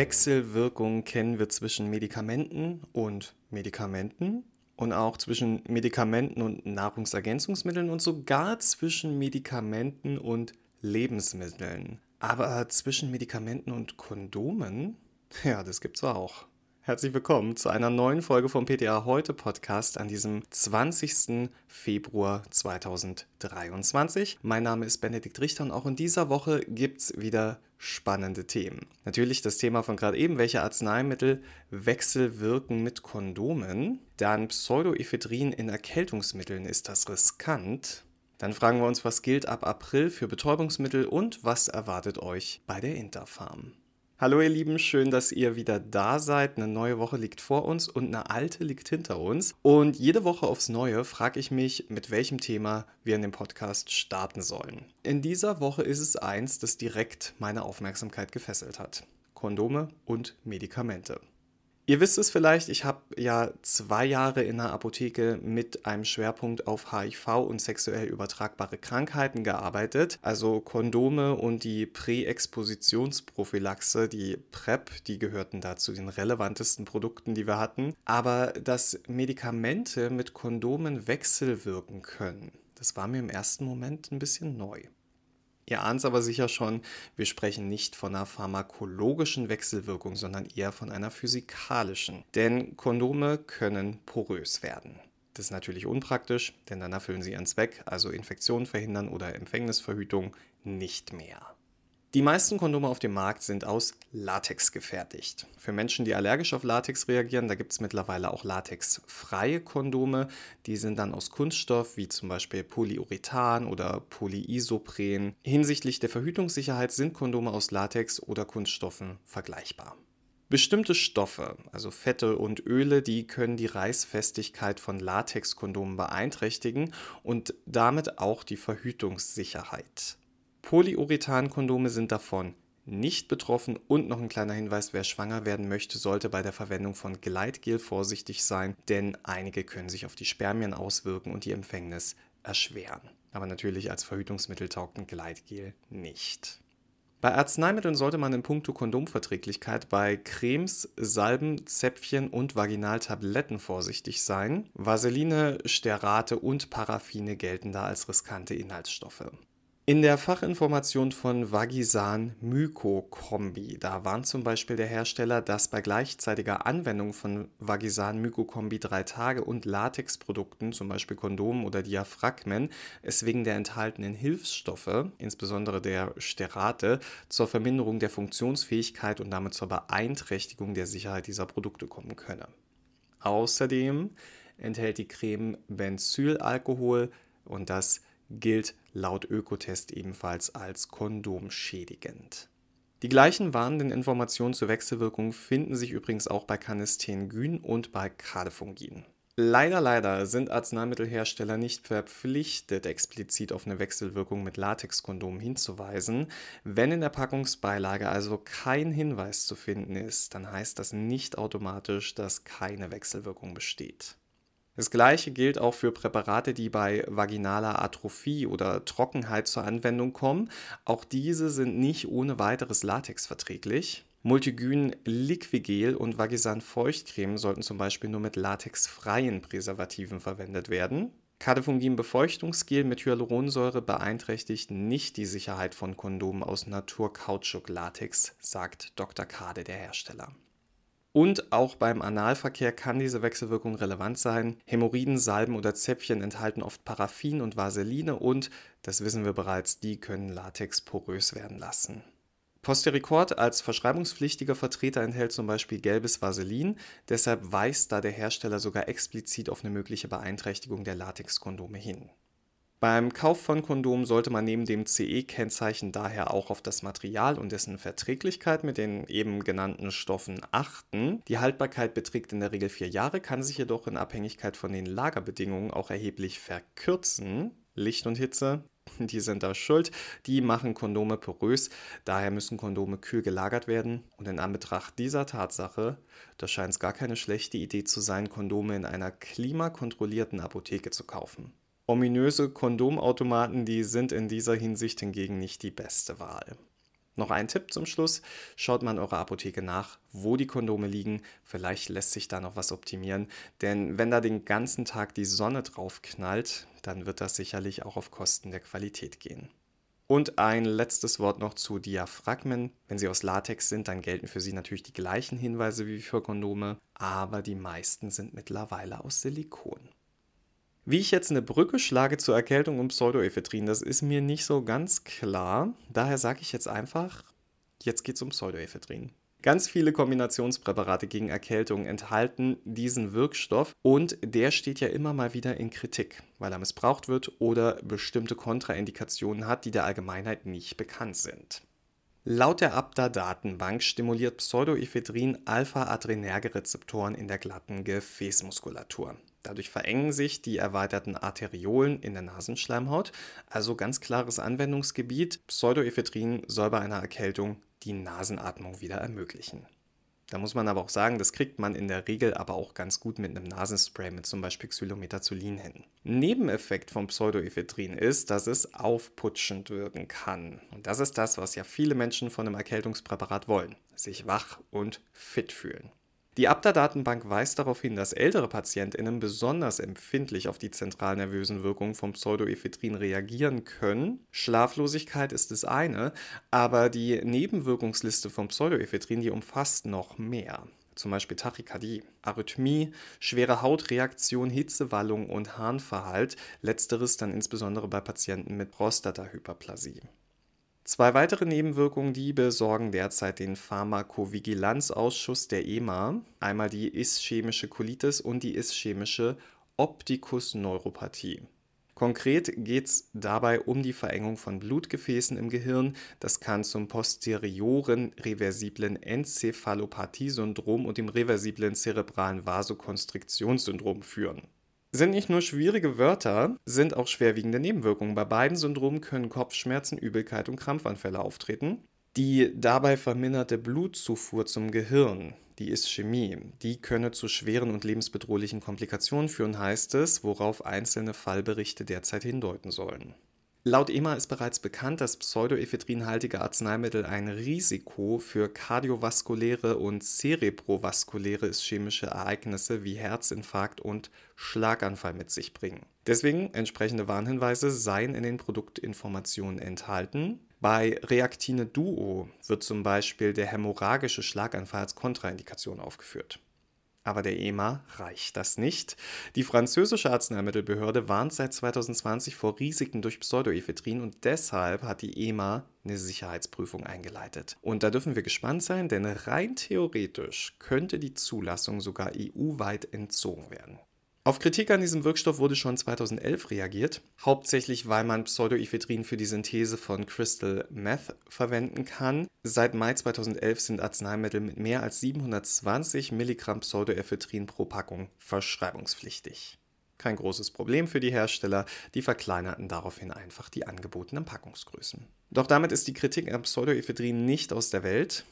Wechselwirkungen kennen wir zwischen Medikamenten und Medikamenten und auch zwischen Medikamenten und Nahrungsergänzungsmitteln und sogar zwischen Medikamenten und Lebensmitteln. Aber zwischen Medikamenten und Kondomen? Ja, das gibt's auch. Herzlich willkommen zu einer neuen Folge vom PTA Heute Podcast an diesem 20. Februar 2023. Mein Name ist Benedikt Richter und auch in dieser Woche gibt's wieder spannende Themen. Natürlich das Thema von gerade eben, welche Arzneimittel wechselwirken mit Kondomen. Dann Pseudoephedrin in Erkältungsmitteln, ist das riskant? Dann fragen wir uns, was gilt ab April für Betäubungsmittel und was erwartet euch bei der Interfarm. Hallo ihr Lieben, schön, dass ihr wieder da seid. Eine neue Woche liegt vor uns und eine alte liegt hinter uns. Und jede Woche aufs Neue frage ich mich, mit welchem Thema wir in dem Podcast starten sollen. In dieser Woche ist es eins, das direkt meine Aufmerksamkeit gefesselt hat. Kondome und Medikamente. Ihr wisst es vielleicht, ich habe ja zwei Jahre in der Apotheke mit einem Schwerpunkt auf HIV und sexuell übertragbare Krankheiten gearbeitet. Also Kondome und die Präexpositionsprophylaxe, die PrEP, die gehörten da zu den relevantesten Produkten, die wir hatten. Aber dass Medikamente mit Kondomen wechselwirken können, das war mir im ersten Moment ein bisschen neu. Ihr ahnt es aber sicher schon, wir sprechen nicht von einer pharmakologischen Wechselwirkung, sondern eher von einer physikalischen. Denn Kondome können porös werden. Das ist natürlich unpraktisch, denn dann erfüllen sie ihren Zweck, also Infektionen verhindern oder Empfängnisverhütung, nicht mehr. Die meisten Kondome auf dem Markt sind aus Latex gefertigt. Für Menschen, die allergisch auf Latex reagieren, da gibt es mittlerweile auch latexfreie Kondome. Die sind dann aus Kunststoff, wie zum Beispiel Polyurethan oder Polyisopren. Hinsichtlich der Verhütungssicherheit sind Kondome aus Latex oder Kunststoffen vergleichbar. Bestimmte Stoffe, also Fette und Öle, die können die Reißfestigkeit von Latexkondomen beeinträchtigen und damit auch die Verhütungssicherheit. Polyurethan-Kondome sind davon nicht betroffen und noch ein kleiner Hinweis, wer schwanger werden möchte, sollte bei der Verwendung von Gleitgel vorsichtig sein, denn einige können sich auf die Spermien auswirken und die Empfängnis erschweren. Aber natürlich als Verhütungsmittel taugt ein Gleitgel nicht. Bei Arzneimitteln sollte man in puncto Kondomverträglichkeit bei Cremes, Salben, Zäpfchen und Vaginaltabletten vorsichtig sein. Vaseline, Sterate und Paraffine gelten da als riskante Inhaltsstoffe. In der Fachinformation von Vagisan Myco-Kombi, da warnt zum Beispiel der Hersteller, dass bei gleichzeitiger Anwendung von Vagisan Myco-Kombi 3 Tage und Latexprodukten, zum Beispiel Kondomen oder Diaphragmen, es wegen der enthaltenen Hilfsstoffe, insbesondere der Sterate, zur Verminderung der Funktionsfähigkeit und damit zur Beeinträchtigung der Sicherheit dieser Produkte kommen könne. Außerdem enthält die Creme Benzylalkohol und das gilt laut Ökotest ebenfalls als kondomschädigend. Die gleichen warnenden Informationen zur Wechselwirkung finden sich übrigens auch bei Canestengyn und bei Cadefungin. Leider, leider sind Arzneimittelhersteller nicht verpflichtet, explizit auf eine Wechselwirkung mit Latexkondomen hinzuweisen. Wenn in der Packungsbeilage also kein Hinweis zu finden ist, dann heißt das nicht automatisch, dass keine Wechselwirkung besteht. Das gleiche gilt auch für Präparate, die bei vaginaler Atrophie oder Trockenheit zur Anwendung kommen. Auch diese sind nicht ohne weiteres Latex verträglich. Multigyn Liquigel und Vagisan Feuchtcreme sollten zum Beispiel nur mit latexfreien Präservativen verwendet werden. Cadefungin Befeuchtungsgel mit Hyaluronsäure beeinträchtigt nicht die Sicherheit von Kondomen aus Naturkautschuk-Latex, sagt Dr. Kade, der Hersteller. Und auch beim Analverkehr kann diese Wechselwirkung relevant sein. Hämorrhoiden, Salben oder Zäpfchen enthalten oft Paraffin und Vaseline und, das wissen wir bereits, die können Latex porös werden lassen. Postericord als verschreibungspflichtiger Vertreter enthält zum Beispiel gelbes Vaselin, deshalb weist da der Hersteller sogar explizit auf eine mögliche Beeinträchtigung der Latexkondome hin. Beim Kauf von Kondomen sollte man neben dem CE-Kennzeichen daher auch auf das Material und dessen Verträglichkeit mit den eben genannten Stoffen achten. Die Haltbarkeit beträgt in der Regel vier Jahre, kann sich jedoch in Abhängigkeit von den Lagerbedingungen auch erheblich verkürzen. Licht und Hitze, die sind da schuld. Die machen Kondome porös. Daher müssen Kondome kühl gelagert werden. Und in Anbetracht dieser Tatsache, da scheint es gar keine schlechte Idee zu sein, Kondome in einer klimakontrollierten Apotheke zu kaufen. Ominöse Kondomautomaten, die sind in dieser Hinsicht hingegen nicht die beste Wahl. Noch ein Tipp zum Schluss. Schaut mal in eurer Apotheke nach, wo die Kondome liegen. Vielleicht lässt sich da noch was optimieren. Denn wenn da den ganzen Tag die Sonne drauf knallt, dann wird das sicherlich auch auf Kosten der Qualität gehen. Und ein letztes Wort noch zu Diaphragmen. Wenn sie aus Latex sind, dann gelten für sie natürlich die gleichen Hinweise wie für Kondome, aber die meisten sind mittlerweile aus Silikon. Wie ich jetzt eine Brücke schlage zur Erkältung und Pseudoephedrin, das ist mir nicht so ganz klar. Daher sage ich jetzt einfach, jetzt geht es um Pseudoephedrin. Ganz viele Kombinationspräparate gegen Erkältung enthalten diesen Wirkstoff und der steht ja immer mal wieder in Kritik, weil er missbraucht wird oder bestimmte Kontraindikationen hat, die der Allgemeinheit nicht bekannt sind. Laut der ABDA-Datenbank stimuliert Pseudoephedrin Alpha-Adrenerge-Rezeptoren in der glatten Gefäßmuskulatur. Dadurch verengen sich die erweiterten Arteriolen in der Nasenschleimhaut, also ganz klares Anwendungsgebiet. Pseudoephedrin soll bei einer Erkältung die Nasenatmung wieder ermöglichen. Da muss man aber auch sagen, das kriegt man in der Regel aber auch ganz gut mit einem Nasenspray mit zum Beispiel Xylometazolin hin. Nebeneffekt vom Pseudoephedrin ist, dass es aufputschend wirken kann. Und das ist das, was ja viele Menschen von einem Erkältungspräparat wollen. Sich wach und fit fühlen. Die ABDA-Datenbank weist darauf hin, dass ältere PatientInnen besonders empfindlich auf die zentralnervösen Wirkungen vom Pseudoephedrin reagieren können. Schlaflosigkeit ist das eine, aber die Nebenwirkungsliste vom Pseudoephedrin, die umfasst noch mehr zum Beispiel Tachykardie, Arrhythmie, schwere Hautreaktion, Hitzewallung und Harnverhalt, letzteres dann insbesondere bei Patienten mit Prostatahyperplasie. Zwei weitere Nebenwirkungen, die besorgen derzeit den Pharmakovigilanzausschuss der EMA. Einmal die ischämische Colitis und die ischämische Optikusneuropathie. Konkret geht es dabei um die Verengung von Blutgefäßen im Gehirn. Das kann zum posterioren reversiblen Enzephalopathie-Syndrom und dem reversiblen zerebralen Vasokonstriktionssyndrom führen. Sind nicht nur schwierige Wörter, sind auch schwerwiegende Nebenwirkungen. Bei beiden Syndromen können Kopfschmerzen, Übelkeit und Krampfanfälle auftreten. Die dabei verminderte Blutzufuhr zum Gehirn, die Ischämie, die könne zu schweren und lebensbedrohlichen Komplikationen führen, heißt es, worauf einzelne Fallberichte derzeit hindeuten sollen. Laut EMA ist bereits bekannt, dass pseudoephedrinhaltige Arzneimittel ein Risiko für kardiovaskuläre und zerebrovaskuläre ischämische Ereignisse wie Herzinfarkt und Schlaganfall mit sich bringen. Deswegen entsprechende Warnhinweise seien in den Produktinformationen enthalten. Bei Reaktine Duo wird zum Beispiel der hämorrhagische Schlaganfall als Kontraindikation aufgeführt. Aber der EMA reicht das nicht. Die französische Arzneimittelbehörde warnt seit 2020 vor Risiken durch Pseudoephedrin und deshalb hat die EMA eine Sicherheitsprüfung eingeleitet. Und da dürfen wir gespannt sein, denn rein theoretisch könnte die Zulassung sogar EU-weit entzogen werden. Auf Kritik an diesem Wirkstoff wurde schon 2011 reagiert, hauptsächlich weil man Pseudoephedrin für die Synthese von Crystal Meth verwenden kann. Seit Mai 2011 sind Arzneimittel mit mehr als 720 Milligramm Pseudoephedrin pro Packung verschreibungspflichtig. Kein großes Problem für die Hersteller, die verkleinerten daraufhin einfach die angebotenen Packungsgrößen. Doch damit ist die Kritik an Pseudoephedrin nicht aus der Welt.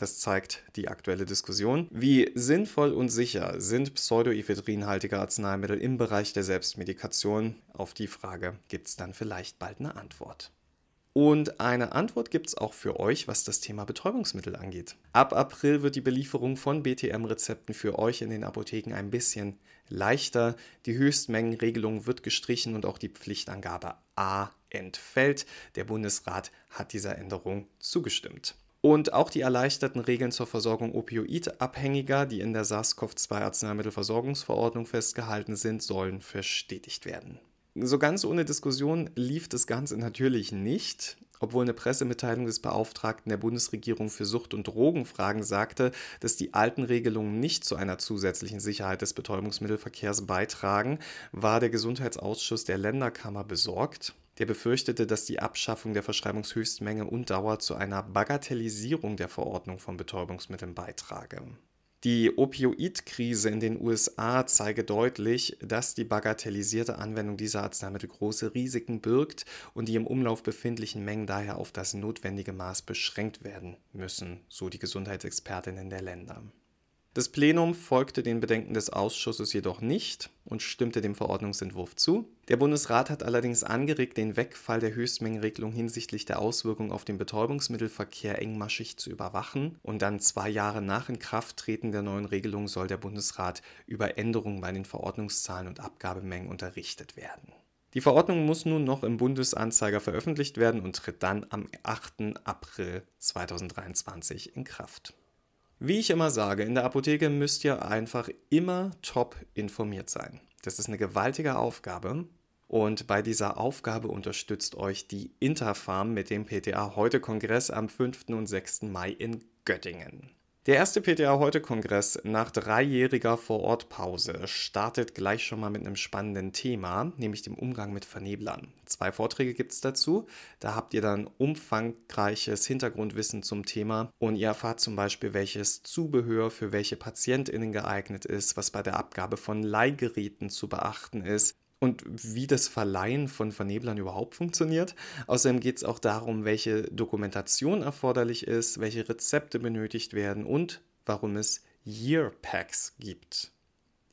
Das zeigt die aktuelle Diskussion. Wie sinnvoll und sicher sind pseudoephedrinhaltige Arzneimittel im Bereich der Selbstmedikation? Auf die Frage gibt es dann vielleicht bald eine Antwort. Und eine Antwort gibt es auch für euch, was das Thema Betäubungsmittel angeht. Ab April wird die Belieferung von BTM-Rezepten für euch in den Apotheken ein bisschen leichter. Die Höchstmengenregelung wird gestrichen und auch die Pflichtangabe A entfällt. Der Bundesrat hat dieser Änderung zugestimmt. Und auch die erleichterten Regeln zur Versorgung Opioidabhängiger, die in der SARS-CoV-2-Arzneimittelversorgungsverordnung festgehalten sind, sollen verstetigt werden. So ganz ohne Diskussion lief das Ganze natürlich nicht, obwohl eine Pressemitteilung des Beauftragten der Bundesregierung für Sucht- und Drogenfragen sagte, dass die alten Regelungen nicht zu einer zusätzlichen Sicherheit des Betäubungsmittelverkehrs beitragen, war der Gesundheitsausschuss der Länderkammer besorgt. Der befürchtete, dass die Abschaffung der Verschreibungshöchstmenge und Dauer zu einer Bagatellisierung der Verordnung von Betäubungsmitteln beitrage. Die Opioidkrise in den USA zeige deutlich, dass die bagatellisierte Anwendung dieser Arzneimittel große Risiken birgt und die im Umlauf befindlichen Mengen daher auf das notwendige Maß beschränkt werden müssen, so die Gesundheitsexpertinnen der Länder. Das Plenum folgte den Bedenken des Ausschusses jedoch nicht und stimmte dem Verordnungsentwurf zu. Der Bundesrat hat allerdings angeregt, den Wegfall der Höchstmengenregelung hinsichtlich der Auswirkungen auf den Betäubungsmittelverkehr engmaschig zu überwachen. Und dann zwei Jahre nach Inkrafttreten der neuen Regelung soll der Bundesrat über Änderungen bei den Verordnungszahlen und Abgabemengen unterrichtet werden. Die Verordnung muss nun noch im Bundesanzeiger veröffentlicht werden und tritt dann am 8. April 2023 in Kraft. Wie ich immer sage, in der Apotheke müsst ihr einfach immer top informiert sein. Das ist eine gewaltige Aufgabe. Und bei dieser Aufgabe unterstützt euch die Interfarm mit dem PTA Heute Kongress am 5. und 6. Mai in Göttingen. Der erste PTA heute Kongress nach dreijähriger Vorortpause startet gleich schon mal mit einem spannenden Thema, nämlich dem Umgang mit Verneblern. Zwei Vorträge gibt es dazu. Da habt ihr dann umfangreiches Hintergrundwissen zum Thema und ihr erfahrt zum Beispiel, welches Zubehör für welche PatientInnen geeignet ist, was bei der Abgabe von Leihgeräten zu beachten ist, und wie das Verleihen von Verneblern überhaupt funktioniert. Außerdem geht es auch darum, welche Dokumentation erforderlich ist, welche Rezepte benötigt werden und warum es Year Packs gibt.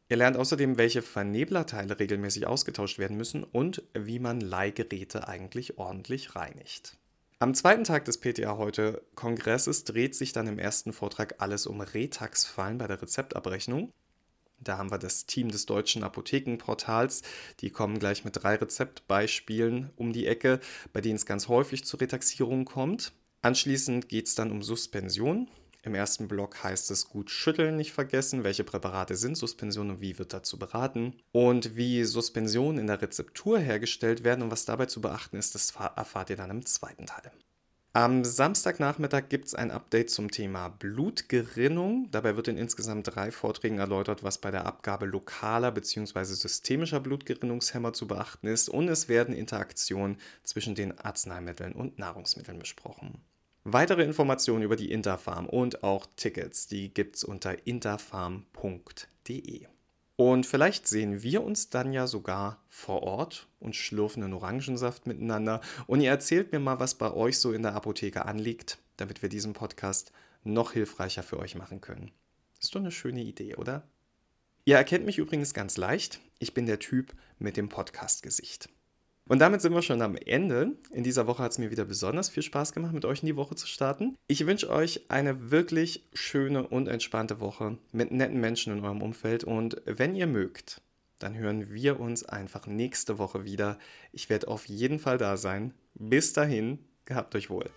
Ihr lernt außerdem, welche Verneblerteile regelmäßig ausgetauscht werden müssen und wie man Leihgeräte eigentlich ordentlich reinigt. Am zweiten Tag des PTA heute Kongresses dreht sich dann im ersten Vortrag alles um Retax-Fallen bei der Rezeptabrechnung. Da haben wir das Team des deutschen Apothekenportals. Die kommen gleich mit drei Rezeptbeispielen um die Ecke, bei denen es ganz häufig zu Retaxierungen kommt. Anschließend geht es dann um Suspension. Im ersten Block heißt es gut schütteln nicht vergessen, welche Präparate sind Suspension und wie wird dazu beraten. Und wie Suspensionen in der Rezeptur hergestellt werden und was dabei zu beachten ist, das erfahrt ihr dann im zweiten Teil. Am Samstagnachmittag gibt es ein Update zum Thema Blutgerinnung. Dabei wird in insgesamt drei Vorträgen erläutert, was bei der Abgabe lokaler bzw. systemischer Blutgerinnungshemmer zu beachten ist und es werden Interaktionen zwischen den Arzneimitteln und Nahrungsmitteln besprochen. Weitere Informationen über die Interfarm und auch Tickets, die gibt es unter interfarm.de. Und vielleicht sehen wir uns dann ja sogar vor Ort und schlürfen einen Orangensaft miteinander. Und ihr erzählt mir mal, was bei euch so in der Apotheke anliegt, damit wir diesen Podcast noch hilfreicher für euch machen können. Ist doch eine schöne Idee, oder? Ihr erkennt mich übrigens ganz leicht. Ich bin der Typ mit dem Podcast-Gesicht. Und damit sind wir schon am Ende. In dieser Woche hat es mir wieder besonders viel Spaß gemacht, mit euch in die Woche zu starten. Ich wünsche euch eine wirklich schöne und entspannte Woche mit netten Menschen in eurem Umfeld. Und wenn ihr mögt, dann hören wir uns einfach nächste Woche wieder. Ich werde auf jeden Fall da sein. Bis dahin, gehabt euch wohl.